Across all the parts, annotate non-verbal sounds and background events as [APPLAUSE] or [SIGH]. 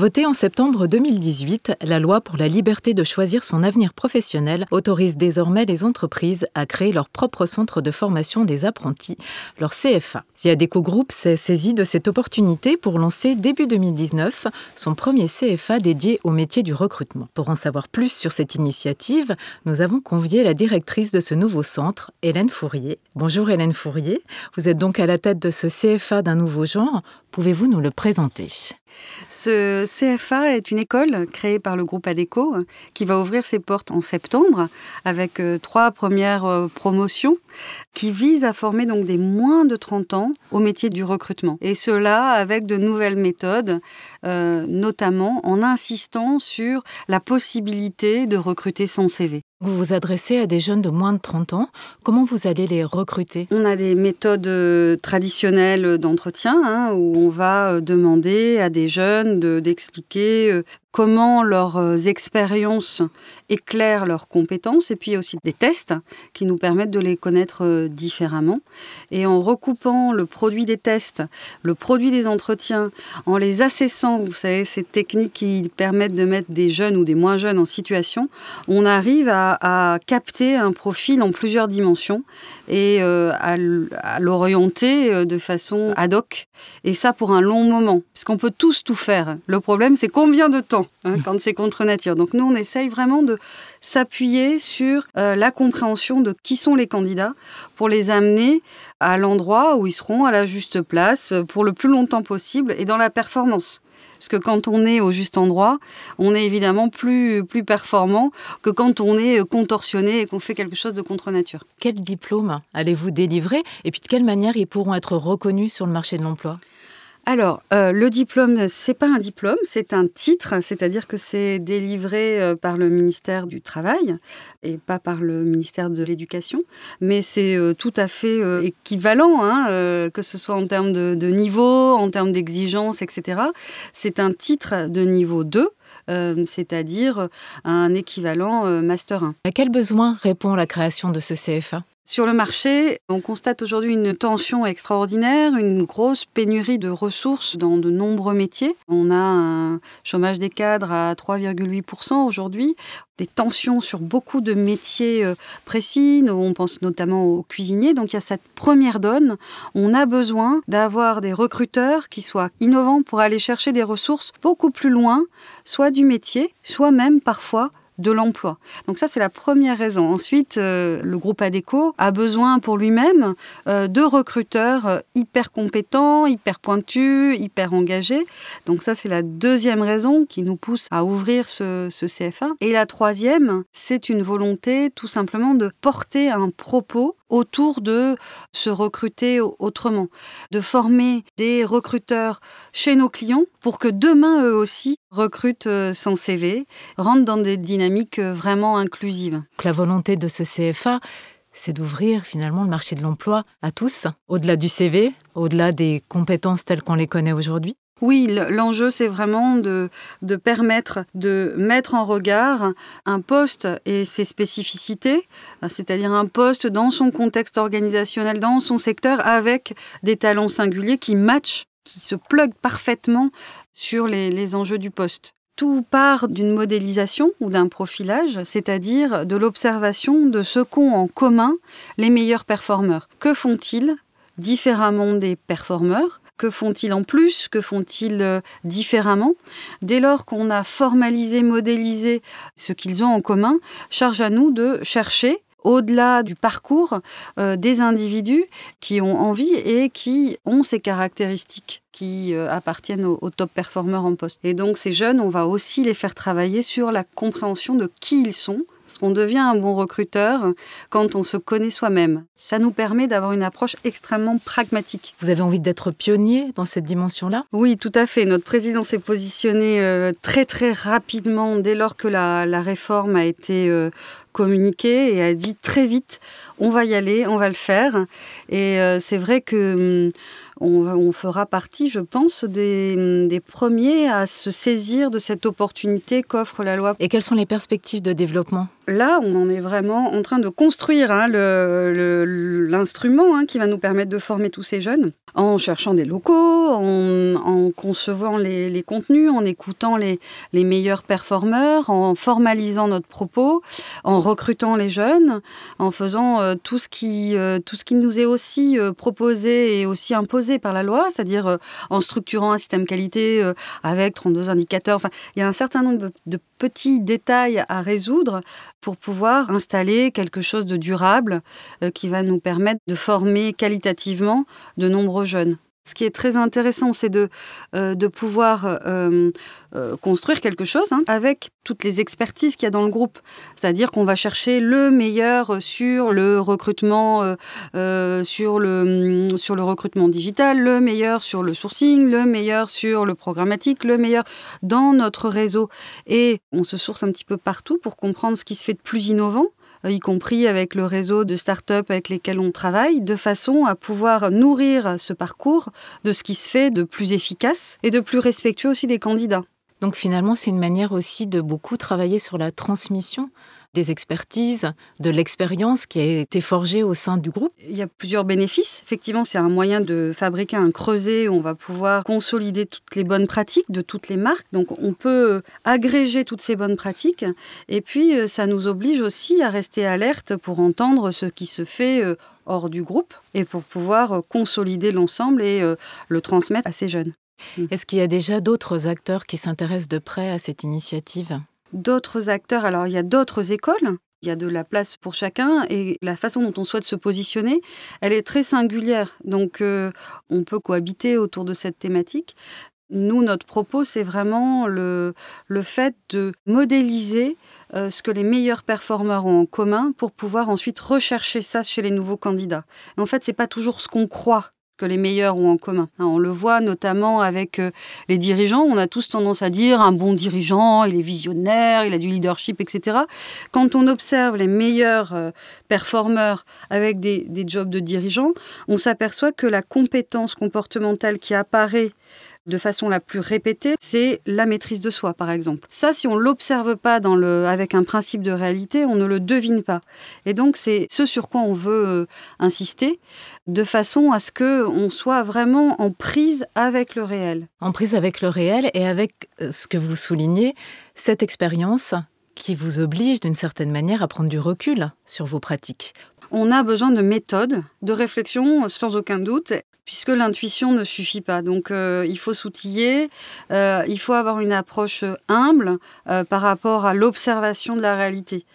Votée en septembre 2018, la loi pour la liberté de choisir son avenir professionnel autorise désormais les entreprises à créer leur propre centre de formation des apprentis, leur CFA. Ziadeco Group s'est saisi de cette opportunité pour lancer début 2019 son premier CFA dédié au métier du recrutement. Pour en savoir plus sur cette initiative, nous avons convié la directrice de ce nouveau centre, Hélène Fourier. Bonjour Hélène Fourier, vous êtes donc à la tête de ce CFA d'un nouveau genre. Pouvez-vous nous le présenter? CFA est une école créée par le groupe ADECO qui va ouvrir ses portes en septembre avec euh, trois premières euh, promotions qui visent à former des moins de 30 ans au métier du recrutement. Et cela avec de nouvelles méthodes, euh, notamment en insistant sur la possibilité de recruter son CV. Vous vous adressez à des jeunes de moins de 30 ans. Comment vous allez les recruter? On a des méthodes euh, traditionnelles d'entretien hein, où on va euh, demander à des jeunes d'expliquer euh, comment leurs euh, expériences éclairent leurs compétences et puis aussi des tests qui nous permettent de les connaître euh, différemment. Et en recoupant le produit des tests, le produit des entretiens, en les assessant, vous savez, ces techniques qui permettent de mettre des jeunes ou des moins jeunes en situation, on arrive à, capter un profil en plusieurs dimensions et euh, à, l'orienter de façon ad hoc. Et ça pour un long moment, parce qu'on peut tous tout faire. Le problème, c'est combien de temps Hein, quand c'est contre nature. Donc nous, on essaye vraiment de s'appuyer sur euh, la compréhension de qui sont les candidats pour les amener à l'endroit où ils seront à la juste place euh, pour le plus longtemps possible et dans la performance. Parce que quand on est au juste endroit, on est évidemment plus, plus performant que quand on est contorsionné et qu'on fait quelque chose de contre nature. Quel diplôme allez-vous délivrer et puis de quelle manière ils pourront être reconnus sur le marché de l'emploi? Alors, euh, le diplôme, c'est pas un diplôme, c'est un titre, c'est-à-dire que c'est délivré euh, par le ministère du Travail et pas par le ministère de l'Éducation, mais c'est euh, tout à fait équivalent, hein, que ce soit en termes de, de niveau, en termes d'exigence, etc. C'est un titre de niveau 2 c'est-à-dire un équivalent Master 1. À quel besoin répond la création de ce CFA sur le marché, on constate aujourd'hui une tension extraordinaire, une grosse pénurie de ressources dans de nombreux métiers. On a un chômage des cadres à 3,8% aujourd'hui, des tensions sur beaucoup de métiers euh, précis, on pense notamment aux cuisiniers. Donc il y a cette première donne, on a besoin d'avoir des recruteurs qui soient innovants pour aller chercher des ressources beaucoup plus loin, soit du métier, soit même parfois de l'emploi. Donc ça, c'est la première raison. Ensuite, euh, le groupe ADECO a besoin pour lui-même euh, de recruteurs euh, hyper compétents, hyper pointus, hyper engagés. Donc ça, c'est la deuxième raison qui nous pousse à ouvrir ce, ce CFA. Et la troisième, c'est une volonté tout simplement de porter un propos autour de se recruter autrement, de former des recruteurs chez nos clients pour que demain, eux aussi, recrutent euh, son CV, rentrent dans des dynamiques euh, vraiment inclusives. La volonté de ce CFA, c'est d'ouvrir finalement le marché de l'emploi à tous, au-delà du CV, au-delà des compétences telles qu'on les connaît aujourd'hui. Oui, l'enjeu, c'est vraiment de, permettre de mettre en regard un poste et ses spécificités, c'est-à-dire un poste dans son contexte organisationnel, dans son secteur, avec des talents singuliers qui matchent, qui se pluguent parfaitement sur les, les enjeux du poste tout part d'une modélisation ou d'un profilage, c'est-à-dire de l'observation de ce qu'ont en commun les meilleurs performeurs. Que font-ils différemment des performeurs? Que font-ils en plus? Que font-ils euh, différemment? Dès lors qu'on a formalisé, modélisé ce qu'ils ont en commun, charge à nous de chercher au-delà du parcours euh, des individus qui ont envie et qui ont ces caractéristiques qui euh, appartiennent aux, aux, top performeurs en poste. Et donc ces jeunes, on va aussi les faire travailler sur la compréhension de qui ils sont, parce qu'on devient un bon recruteur quand on se connaît soi-même. Ça nous permet d'avoir une approche extrêmement pragmatique. Vous avez envie d'être pionnier dans cette dimension-là? Oui, tout à fait. Notre président s'est positionné euh, très très rapidement dès lors que la, réforme a été euh, communiquée et a dit très vite on va y aller, on va le faire. Et euh, c'est vrai que hum, on, fera partie, je pense, des, premiers à se saisir de cette opportunité qu'offre la loi. Et quelles sont les perspectives de développement? Là, on en est vraiment en train de construire hein, l'instrument hein, qui va nous permettre de former tous ces jeunes en cherchant des locaux, en, concevant les, contenus, en écoutant les, meilleurs performeurs, en formalisant notre propos, en recrutant les jeunes, en faisant euh, tout, ce qui, euh, tout ce qui nous est aussi euh, proposé et aussi imposé par la loi, c'est-à-dire en structurant un système qualité avec 32 indicateurs. Enfin, il y a un certain nombre de petits détails à résoudre pour pouvoir installer quelque chose de durable euh, qui va nous permettre de former qualitativement de nombreux jeunes. Ce qui est très intéressant, c'est de, euh, pouvoir euh, euh, construire quelque chose hein, avec toutes les expertises qu'il y a dans le groupe. C'est-à-dire qu'on va chercher le meilleur sur le recrutement, sur, le, mm, sur le recrutement digital, le meilleur sur le sourcing, le meilleur sur le programmatique, le meilleur dans notre réseau. Et on se source un petit peu partout pour comprendre ce qui se fait de plus innovant y compris avec le réseau de start-up avec lesquels on travaille, de façon à pouvoir nourrir ce parcours de ce qui se fait de plus efficace et de plus respectueux aussi des candidats. Donc finalement, c'est une manière aussi de beaucoup travailler sur la transmission des expertises, de l'expérience qui a été forgée au sein du groupe Il y a plusieurs bénéfices. Effectivement, c'est un moyen de fabriquer un creuset où on va pouvoir consolider toutes les bonnes pratiques de toutes les marques. Donc on peut agréger toutes ces bonnes pratiques. Et puis, euh, ça nous oblige aussi à rester alerte pour entendre ce qui se fait euh, hors du groupe et pour pouvoir euh, consolider l'ensemble et le transmettre à ces jeunes. Est-ce qu'il y a déjà d'autres acteurs qui s'intéressent de près à cette initiative? D'autres acteurs. Alors, il y a d'autres écoles. Il y a de la place pour chacun et la façon dont on souhaite se positionner, elle est très singulière. Donc, euh, on peut cohabiter autour de cette thématique. Nous, notre propos, c'est vraiment le, le, fait de modéliser euh, ce que les meilleurs performeurs ont en commun pour pouvoir ensuite rechercher ça chez les nouveaux candidats. en fait, c'est pas toujours ce qu'on croit que les meilleurs ont en commun. Hein, on le voit notamment avec euh, les dirigeants. On a tous tendance à dire un bon dirigeant, il est visionnaire, il a du leadership, etc. Quand on observe les meilleurs euh, performeurs avec des, des jobs de dirigeants, on s'aperçoit que la compétence comportementale qui apparaît de façon la plus répétée, c'est la maîtrise de soi, par exemple. Ça, si on l'observe pas dans le, avec un principe de réalité, on ne le devine pas. Et donc, c'est ce sur quoi on veut euh, insister, de façon à ce que on soit vraiment en prise avec le réel. En prise avec le réel et avec euh, ce que vous soulignez, cette expérience qui vous oblige d'une certaine manière à prendre du recul sur vos pratiques. On a besoin de méthodes, de réflexion sans aucun doute, puisque l'intuition ne suffit pas. Donc euh, il faut s'outiller, euh, il faut avoir une approche humble euh, par rapport à l'observation de la réalité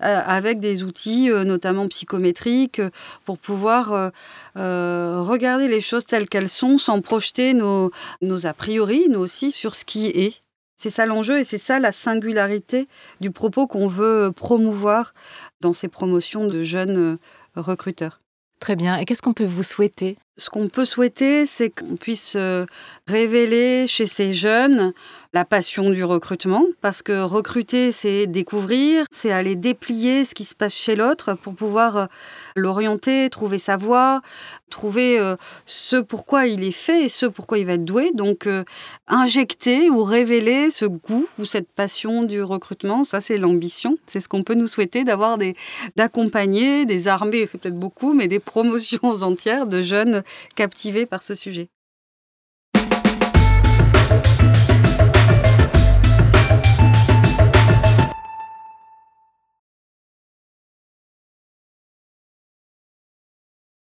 avec des outils notamment psychométriques pour pouvoir regarder les choses telles qu'elles sont sans projeter nos, nos a priori, nous aussi, sur ce qui est. C'est ça l'enjeu et c'est ça la singularité du propos qu'on veut promouvoir dans ces promotions de jeunes recruteurs. Très bien. Et qu'est-ce qu'on peut vous souhaiter Ce qu'on peut souhaiter, c'est qu'on puisse euh, révéler chez ces jeunes la passion du recrutement, parce que recruter, c'est découvrir, c'est aller déplier ce qui se passe chez l'autre pour pouvoir euh, l'orienter, trouver sa voie, trouver euh, ce pourquoi il est fait et ce pourquoi il va être doué. Donc, injecter ou révéler ce goût ou cette passion du recrutement, ça, c'est l'ambition. C'est ce qu'on peut nous souhaiter d'avoir des, d'accompagner des armées, c'est peut-être beaucoup, mais des promotions [LAUGHS] entières de jeunes captivés par ce sujet.